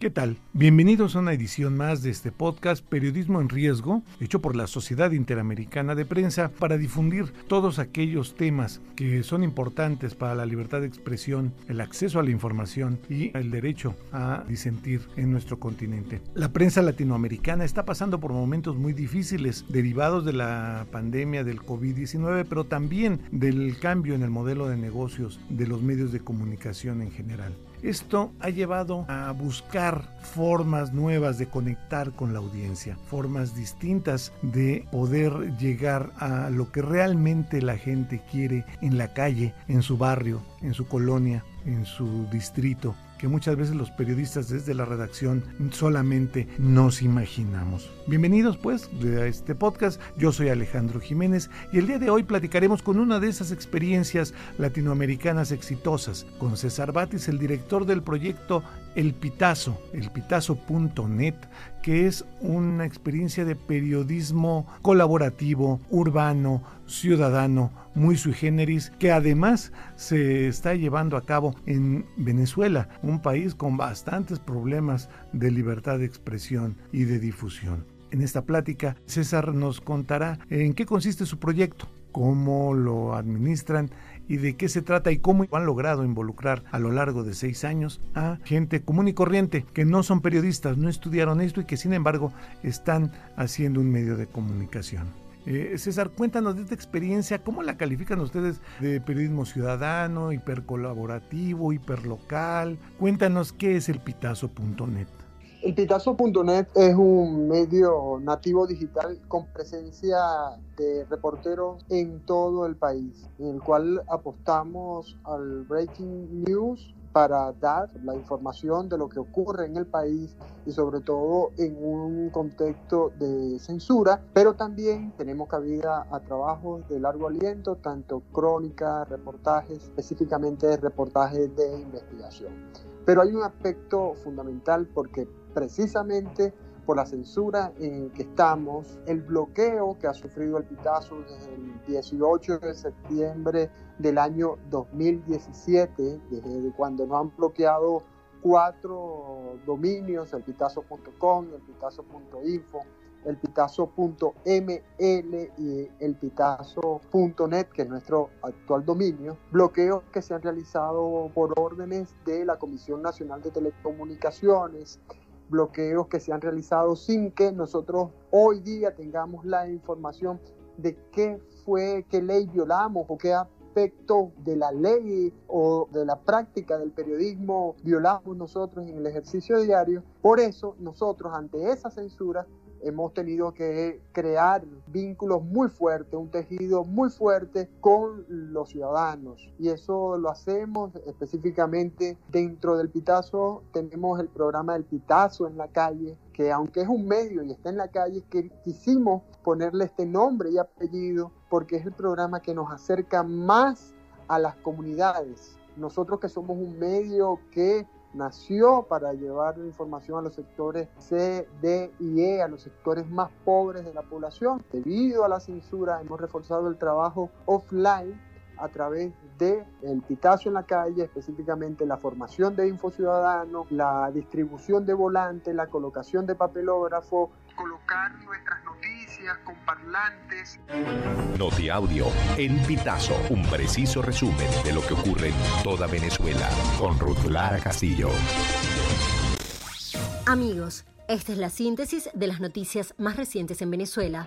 ¿Qué tal? Bienvenidos a una edición más de este podcast Periodismo en Riesgo, hecho por la Sociedad Interamericana de Prensa para difundir todos aquellos temas que son importantes para la libertad de expresión, el acceso a la información y el derecho a disentir en nuestro continente. La prensa latinoamericana está pasando por momentos muy difíciles derivados de la pandemia del COVID-19, pero también del cambio en el modelo de negocios de los medios de comunicación en general. Esto ha llevado a buscar formas nuevas de conectar con la audiencia, formas distintas de poder llegar a lo que realmente la gente quiere en la calle, en su barrio, en su colonia, en su distrito que muchas veces los periodistas desde la redacción solamente nos imaginamos. Bienvenidos pues a este podcast, yo soy Alejandro Jiménez y el día de hoy platicaremos con una de esas experiencias latinoamericanas exitosas, con César Batis, el director del proyecto El Pitazo, elpitazo.net, que es una experiencia de periodismo colaborativo, urbano, ciudadano, muy sui generis, que además se está llevando a cabo en Venezuela, un país con bastantes problemas de libertad de expresión y de difusión. En esta plática, César nos contará en qué consiste su proyecto, cómo lo administran y de qué se trata y cómo han logrado involucrar a lo largo de seis años a gente común y corriente que no son periodistas, no estudiaron esto y que sin embargo están haciendo un medio de comunicación. Eh, César, cuéntanos de esta experiencia, ¿cómo la califican ustedes de periodismo ciudadano, hipercolaborativo, hiperlocal? Cuéntanos qué es el pitazo.net. Pitazo.net es un medio nativo digital con presencia de reporteros en todo el país, en el cual apostamos al breaking news para dar la información de lo que ocurre en el país y sobre todo en un contexto de censura, pero también tenemos cabida a trabajos de largo aliento, tanto crónicas, reportajes, específicamente reportajes de investigación. Pero hay un aspecto fundamental porque precisamente por la censura en que estamos, el bloqueo que ha sufrido el Pitazo desde el 18 de septiembre del año 2017, desde cuando nos han bloqueado cuatro dominios, el pitazo.com, el pitazo.info, el pitazo.ml y el pitazo.net, que es nuestro actual dominio, bloqueos que se han realizado por órdenes de la Comisión Nacional de Telecomunicaciones, bloqueos que se han realizado sin que nosotros hoy día tengamos la información de qué fue, qué ley violamos o qué aspecto de la ley o de la práctica del periodismo violamos nosotros en el ejercicio diario. Por eso nosotros ante esa censura hemos tenido que crear vínculos muy fuertes, un tejido muy fuerte con los ciudadanos. Y eso lo hacemos específicamente dentro del Pitazo. Tenemos el programa del Pitazo en la calle, que aunque es un medio y está en la calle, que quisimos ponerle este nombre y apellido porque es el programa que nos acerca más a las comunidades. Nosotros que somos un medio que nació para llevar información a los sectores C, D y E, a los sectores más pobres de la población. Debido a la censura hemos reforzado el trabajo offline a través de el pitazo en la calle, específicamente la formación de infociudadanos, la distribución de volantes, la colocación de papelógrafo, colocar nuestras noticias con parlantes. Notiaudio, El Pitazo, un preciso resumen de lo que ocurre en toda Venezuela, con Ruth Lara Castillo. Amigos, esta es la síntesis de las noticias más recientes en Venezuela.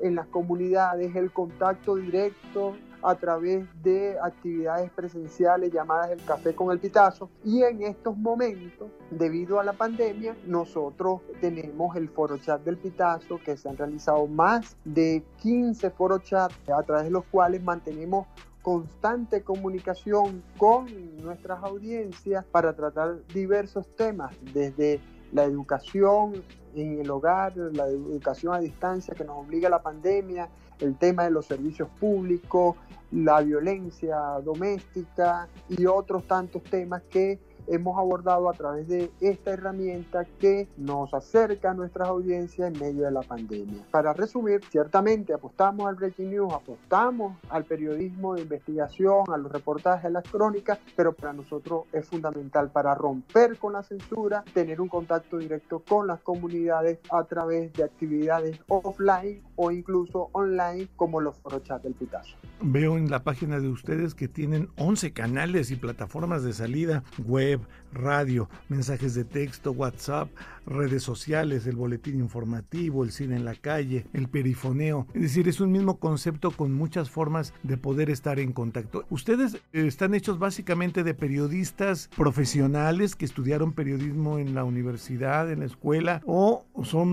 En las comunidades, el contacto directo a través de actividades presenciales llamadas el café con el pitazo. Y en estos momentos debido a la pandemia nosotros tenemos el foro chat del pitazo que se han realizado más de 15 foro chat a través de los cuales mantenemos constante comunicación con nuestras audiencias para tratar diversos temas desde la educación en el hogar, la educación a distancia que nos obliga a la pandemia, el tema de los servicios públicos, la violencia doméstica y otros tantos temas que hemos abordado a través de esta herramienta que nos acerca a nuestras audiencias en medio de la pandemia. Para resumir, ciertamente apostamos al breaking news, apostamos al periodismo de investigación, a los reportajes, a las crónicas, pero para nosotros es fundamental para romper con la censura, tener un contacto directo con las comunidades a través de actividades offline o incluso online como los foros chat del Pitazo. Veo en la página de ustedes que tienen 11 canales y plataformas de salida web radio, mensajes de texto, WhatsApp, redes sociales, el boletín informativo, el cine en la calle, el perifoneo. Es decir, es un mismo concepto con muchas formas de poder estar en contacto. Ustedes eh, están hechos básicamente de periodistas profesionales que estudiaron periodismo en la universidad, en la escuela, o son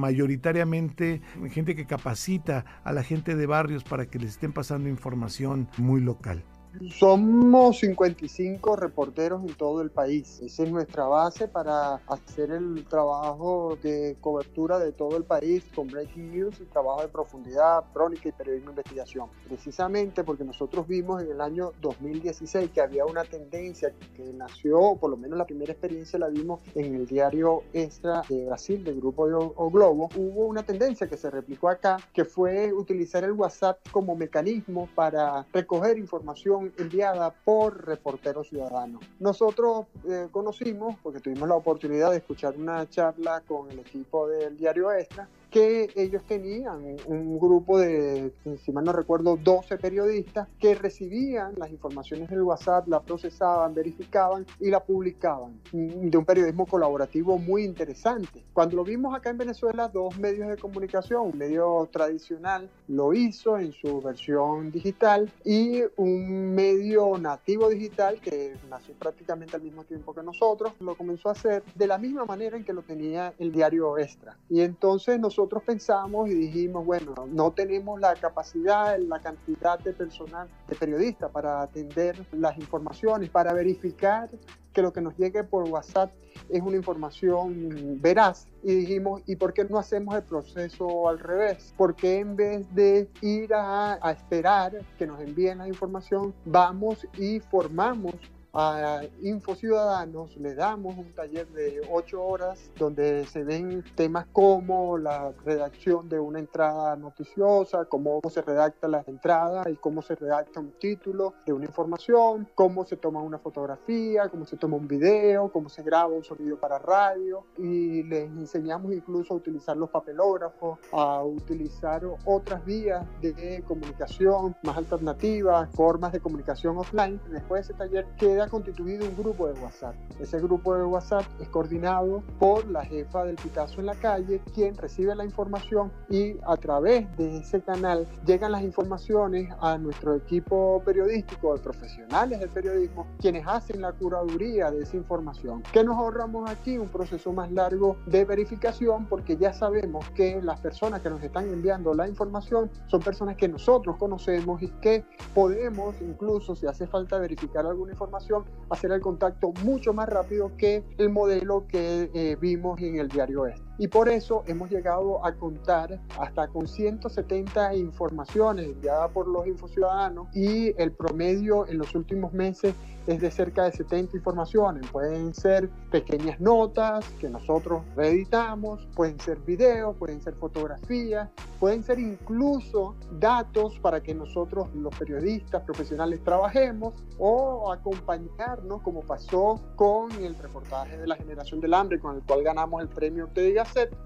mayoritariamente gente que capacita a la gente de barrios para que les estén pasando información muy local. Somos 55 reporteros en todo el país. Esa es nuestra base para hacer el trabajo de cobertura de todo el país con breaking news y trabajo de profundidad, crónica y periodismo de investigación. Precisamente porque nosotros vimos en el año 2016 que había una tendencia que nació, por lo menos la primera experiencia la vimos en el diario Extra de Brasil, del grupo de o Globo. Hubo una tendencia que se replicó acá, que fue utilizar el WhatsApp como mecanismo para recoger información enviada por reporteros ciudadanos. Nosotros eh, conocimos, porque tuvimos la oportunidad de escuchar una charla con el equipo del diario Extra, que ellos tenían un grupo de, si mal no recuerdo, 12 periodistas que recibían las informaciones del WhatsApp, la procesaban, verificaban y la publicaban. De un periodismo colaborativo muy interesante. Cuando lo vimos acá en Venezuela, dos medios de comunicación, un medio tradicional lo hizo en su versión digital y un medio nativo digital que nació prácticamente al mismo tiempo que nosotros, lo comenzó a hacer de la misma manera en que lo tenía el diario Extra. Y entonces nosotros nosotros pensamos y dijimos, bueno, no tenemos la capacidad, la cantidad de personal, de periodistas para atender las informaciones, para verificar que lo que nos llegue por WhatsApp es una información veraz. Y dijimos, ¿y por qué no hacemos el proceso al revés? ¿Por qué en vez de ir a, a esperar que nos envíen la información, vamos y formamos a Info Ciudadanos le damos un taller de ocho horas donde se ven temas como la redacción de una entrada noticiosa, cómo se redacta la entrada y cómo se redacta un título de una información, cómo se toma una fotografía, cómo se toma un video, cómo se graba un sonido para radio y les enseñamos incluso a utilizar los papelógrafos, a utilizar otras vías de comunicación más alternativas, formas de comunicación offline. Después de ese taller queda constituido un grupo de WhatsApp. Ese grupo de WhatsApp es coordinado por la jefa del Pitazo en la calle, quien recibe la información y a través de ese canal llegan las informaciones a nuestro equipo periodístico de profesionales del periodismo, quienes hacen la curaduría de esa información. ¿Qué nos ahorramos aquí? Un proceso más largo de verificación porque ya sabemos que las personas que nos están enviando la información son personas que nosotros conocemos y que podemos incluso si hace falta verificar alguna información hacer el contacto mucho más rápido que el modelo que eh, vimos en el diario este. Y por eso hemos llegado a contar hasta con 170 informaciones enviadas por los infociudadanos y el promedio en los últimos meses es de cerca de 70 informaciones. Pueden ser pequeñas notas que nosotros reeditamos, pueden ser videos, pueden ser fotografías, pueden ser incluso datos para que nosotros los periodistas profesionales trabajemos o acompañarnos como pasó con el reportaje de la generación del hambre con el cual ganamos el premio Te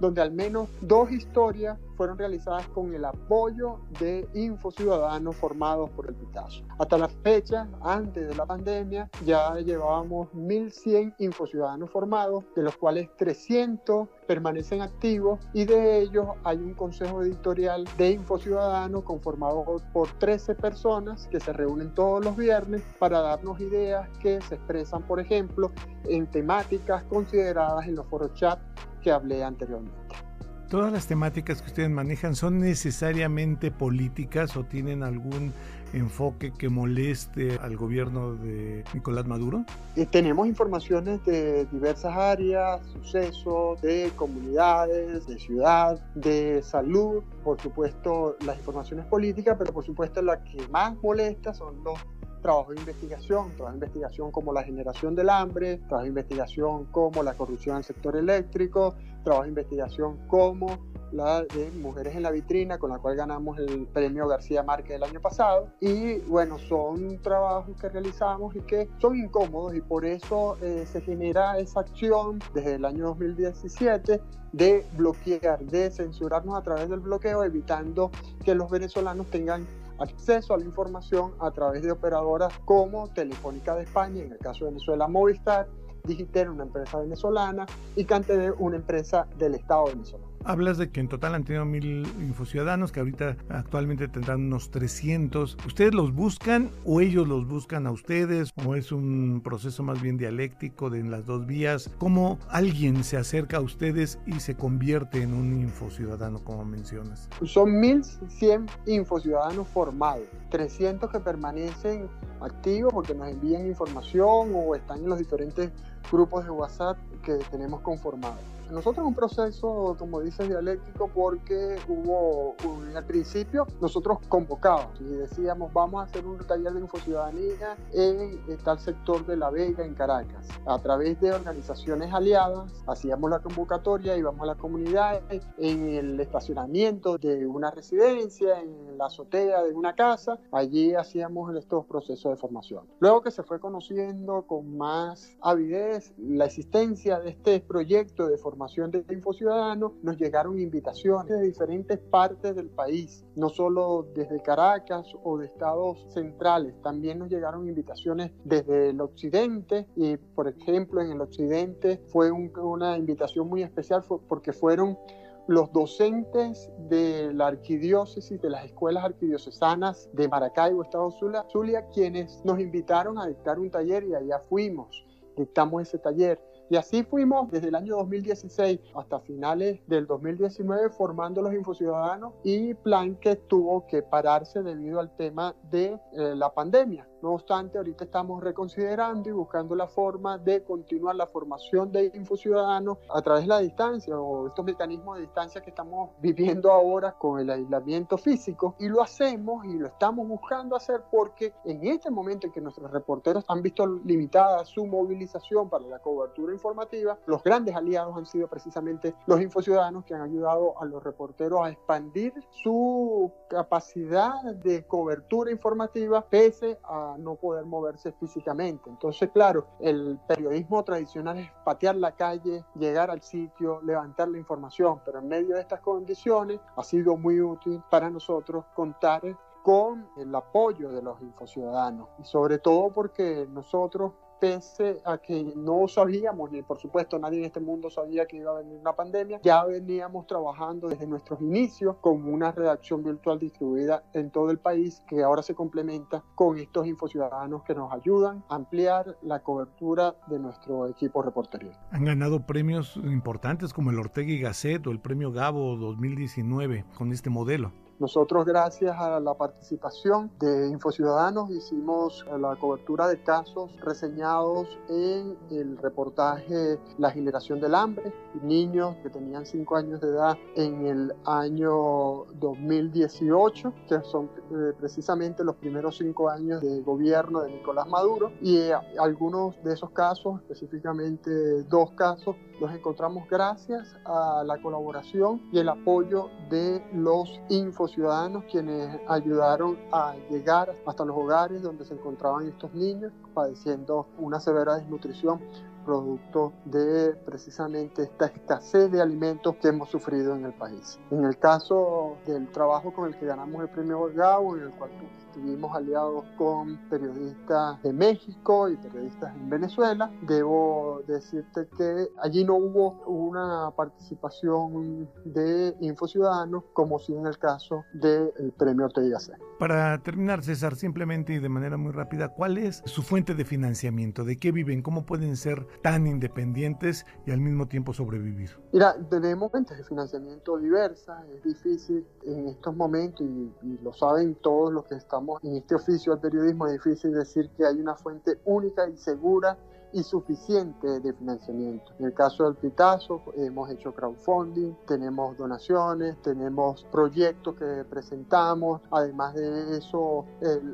Donde al menos dos historias fueron realizadas con el apoyo de infociudadanos formados por el Pitazo. Hasta la fecha, antes de la pandemia, ya llevábamos 1.100 infociudadanos formados, de los cuales 300 permanecen activos y de ellos hay un consejo editorial de Infociudadanos conformado por 13 personas que se reúnen todos los viernes para darnos ideas que se expresan, por ejemplo, en temáticas consideradas en los foros chat que hablé anteriormente. ¿Todas las temáticas que ustedes manejan son necesariamente políticas o tienen algún enfoque que moleste al gobierno de Nicolás Maduro? Eh, tenemos informaciones de diversas áreas, sucesos, de comunidades, de ciudad, de salud, por supuesto las informaciones políticas, pero por supuesto la que más molesta son los trabajo de investigación, trabajo de investigación como la generación del hambre, trabajo de investigación como la corrupción en el sector eléctrico, trabajo de investigación como la de Mujeres en la Vitrina, con la cual ganamos el premio García Márquez el año pasado. Y bueno, son trabajos que realizamos y que son incómodos y por eso eh, se genera esa acción desde el año 2017 de bloquear, de censurarnos a través del bloqueo, evitando que los venezolanos tengan acceso a la información a través de operadoras como Telefónica de España, en el caso de Venezuela Movistar, Digitel, una empresa venezolana, y CanTV, una empresa del Estado venezolano. Hablas de que en total han tenido mil infociudadanos, que ahorita actualmente tendrán unos 300. ¿Ustedes los buscan o ellos los buscan a ustedes? ¿O es un proceso más bien dialéctico de las dos vías? ¿Cómo alguien se acerca a ustedes y se convierte en un infociudadano, como mencionas? Son 1100 infociudadanos formados, 300 que permanecen activos porque nos envían información o están en los diferentes grupos de WhatsApp que tenemos conformados. Nosotros un proceso, como dice, dialéctico porque hubo, en el principio, nosotros convocábamos y decíamos, vamos a hacer un taller de infociudadanía en, tal sector de La Vega, en Caracas. A través de organizaciones aliadas, hacíamos la convocatoria, íbamos a la comunidad, en el estacionamiento de una residencia, en la azotea de una casa, allí hacíamos estos procesos de formación. Luego que se fue conociendo con más avidez la existencia de este proyecto de formación, de Info Ciudadano, nos llegaron invitaciones de diferentes partes del país, no solo desde Caracas o de estados centrales, también nos llegaron invitaciones desde el occidente y, por ejemplo, en el occidente fue una invitación muy especial porque fueron los docentes de la arquidiócesis, de las escuelas arquidiocesanas de Maracaibo, Estado Zulia, quienes nos invitaron a dictar un taller y allá fuimos, dictamos ese taller. Y así fuimos desde el año 2016 hasta finales del 2019 formando los infociudadanos y plan que tuvo que pararse debido al tema de eh, la pandemia. No obstante, ahorita estamos reconsiderando y buscando la forma de continuar la formación de infociudadanos a través de la distancia o estos mecanismos de distancia que estamos viviendo ahora con el aislamiento físico. Y lo hacemos y lo estamos buscando hacer porque en este momento en que nuestros reporteros han visto limitada su movilización para la cobertura informativa, los grandes aliados han sido precisamente los infociudadanos que han ayudado a los reporteros a expandir su capacidad de cobertura informativa pese a no poder moverse físicamente. Entonces, claro, el periodismo tradicional es patear la calle, llegar al sitio, levantar la información, pero en medio de estas condiciones ha sido muy útil para nosotros contar con el apoyo de los infociudadanos y sobre todo porque nosotros pese a que no sabíamos, ni por supuesto nadie en este mundo sabía que iba a venir una pandemia, ya veníamos trabajando desde nuestros inicios con una redacción virtual distribuida en todo el país que ahora se complementa con estos infociudadanos que nos ayudan a ampliar la cobertura de nuestro equipo reportería. Han ganado premios importantes como el Ortega y Gasset o el premio Gabo 2019 con este modelo. Nosotros, gracias a la participación de Infociudadanos, hicimos la cobertura de casos reseñados en el reportaje La generación del hambre, niños que tenían 5 años de edad en el año 2018, que son eh, precisamente los primeros 5 años de gobierno de Nicolás Maduro. Y eh, algunos de esos casos, específicamente dos casos, los encontramos gracias a la colaboración y el apoyo de los infociudadanos quienes ayudaron a llegar hasta los hogares donde se encontraban estos niños padeciendo una severa desnutrición producto de precisamente esta escasez de alimentos que hemos sufrido en el país. En el caso del trabajo con el que ganamos el premio GAO, en el cual estuvimos aliados con periodistas de México y periodistas en Venezuela, debo decirte que allí no hubo una participación de Infociudadanos como si en el caso del premio Ortega C. Para terminar, César, simplemente y de manera muy rápida, ¿cuál es su fuente de financiamiento? ¿De qué viven? ¿Cómo pueden ser tan independientes y al mismo tiempo sobrevivir? Mira, tenemos fuentes de financiamiento diversas. Es difícil en estos momentos, y, y lo saben todos los que estamos en este oficio del periodismo, es difícil decir que hay una fuente única y segura y suficiente de financiamiento. En el caso del Pitazo hemos hecho crowdfunding, tenemos donaciones, tenemos proyectos que presentamos, además de eso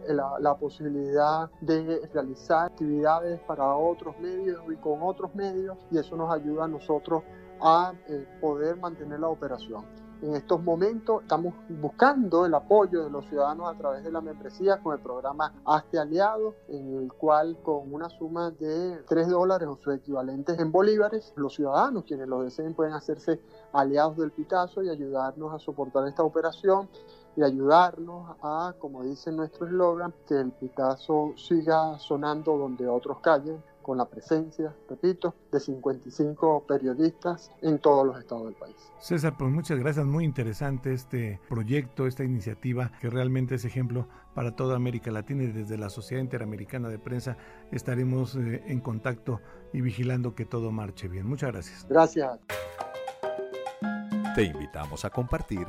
la, la, posibilidad de realizar actividades para otros medios y con otros medios y eso nos ayuda a nosotros a eh, poder mantener la operación. En estos momentos estamos buscando el apoyo de los ciudadanos a través de la membresía con el programa Hazte Aliado, en el cual con una suma de 3 dólares o su equivalente en bolívares, los ciudadanos quienes lo deseen pueden hacerse aliados del Pitazo y ayudarnos a soportar esta operación y ayudarnos a, como dice nuestro eslogan, que el Pitazo siga sonando donde otros callen, con la presencia, repito, de 55 periodistas en todos los estados del país. César, pues muchas gracias, muy interesante este proyecto, esta iniciativa que realmente es ejemplo para toda América Latina y desde la Sociedad Interamericana de Prensa estaremos eh, en contacto y vigilando que todo marche bien. Muchas gracias. Gracias. Te invitamos a compartir un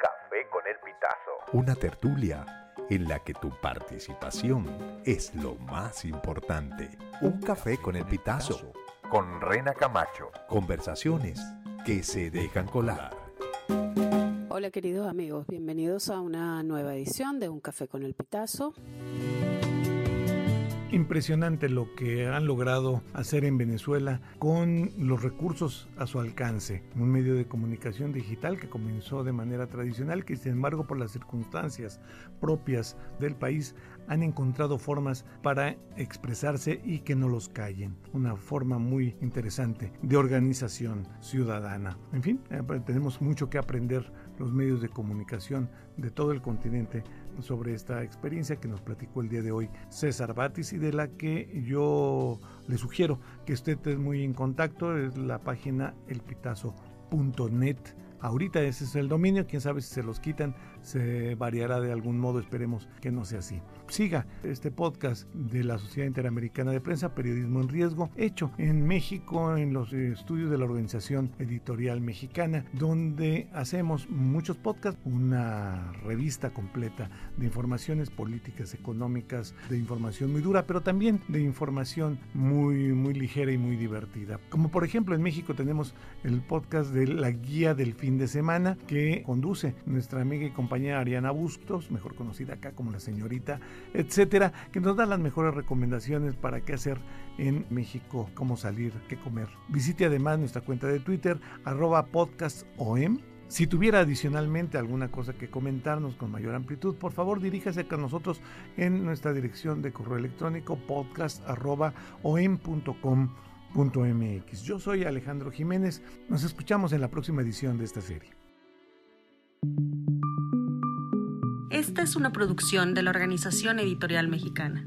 café con el pitazo, una tertulia en la que tu participación es lo más importante. Un café con el pitazo, con Rena Camacho. Conversaciones que se dejan colar. Hola queridos amigos, bienvenidos a una nueva edición de Un café con el pitazo. Impresionante lo que han logrado hacer en Venezuela con los recursos a su alcance. Un medio de comunicación digital que comenzó de manera tradicional, que sin embargo por las circunstancias propias del país han encontrado formas para expresarse y que no los callen. Una forma muy interesante de organización ciudadana. En fin, eh, tenemos mucho que aprender los medios de comunicación de todo el continente sobre esta experiencia que nos platicó el día de hoy César Batis y de la que yo le sugiero que usted esté muy en contacto. Es la página elpitazo.net. Ahorita ese es el dominio, quién sabe si se los quitan, se variará de algún modo, esperemos que no sea así. Siga este podcast de la Sociedad Interamericana de Prensa, Periodismo en Riesgo, hecho en México, en los estudios de la Organización Editorial Mexicana, donde hacemos muchos podcasts, una revista completa de informaciones políticas, económicas, de información muy dura, pero también de información muy, muy ligera y muy divertida. Como por ejemplo en México tenemos el podcast de la guía del fin de semana que conduce nuestra amiga y compañera Ariana Bustos, mejor conocida acá como la señorita etcétera, que nos da las mejores recomendaciones para qué hacer en México, cómo salir, qué comer. Visite además nuestra cuenta de Twitter, arroba podcastom. Si tuviera adicionalmente alguna cosa que comentarnos con mayor amplitud, por favor diríjase con nosotros en nuestra dirección de correo electrónico podcast.om.com.mx. Yo soy Alejandro Jiménez. Nos escuchamos en la próxima edición de esta serie. Esta es una producción de la Organización Editorial Mexicana.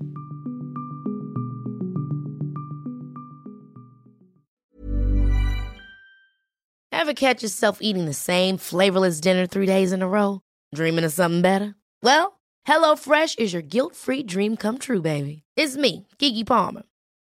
Ever catch yourself eating the same flavorless dinner three days in a row? Dreaming of something better? Well, HelloFresh is your guilt-free dream come true, baby. It's me, Kiki Palmer.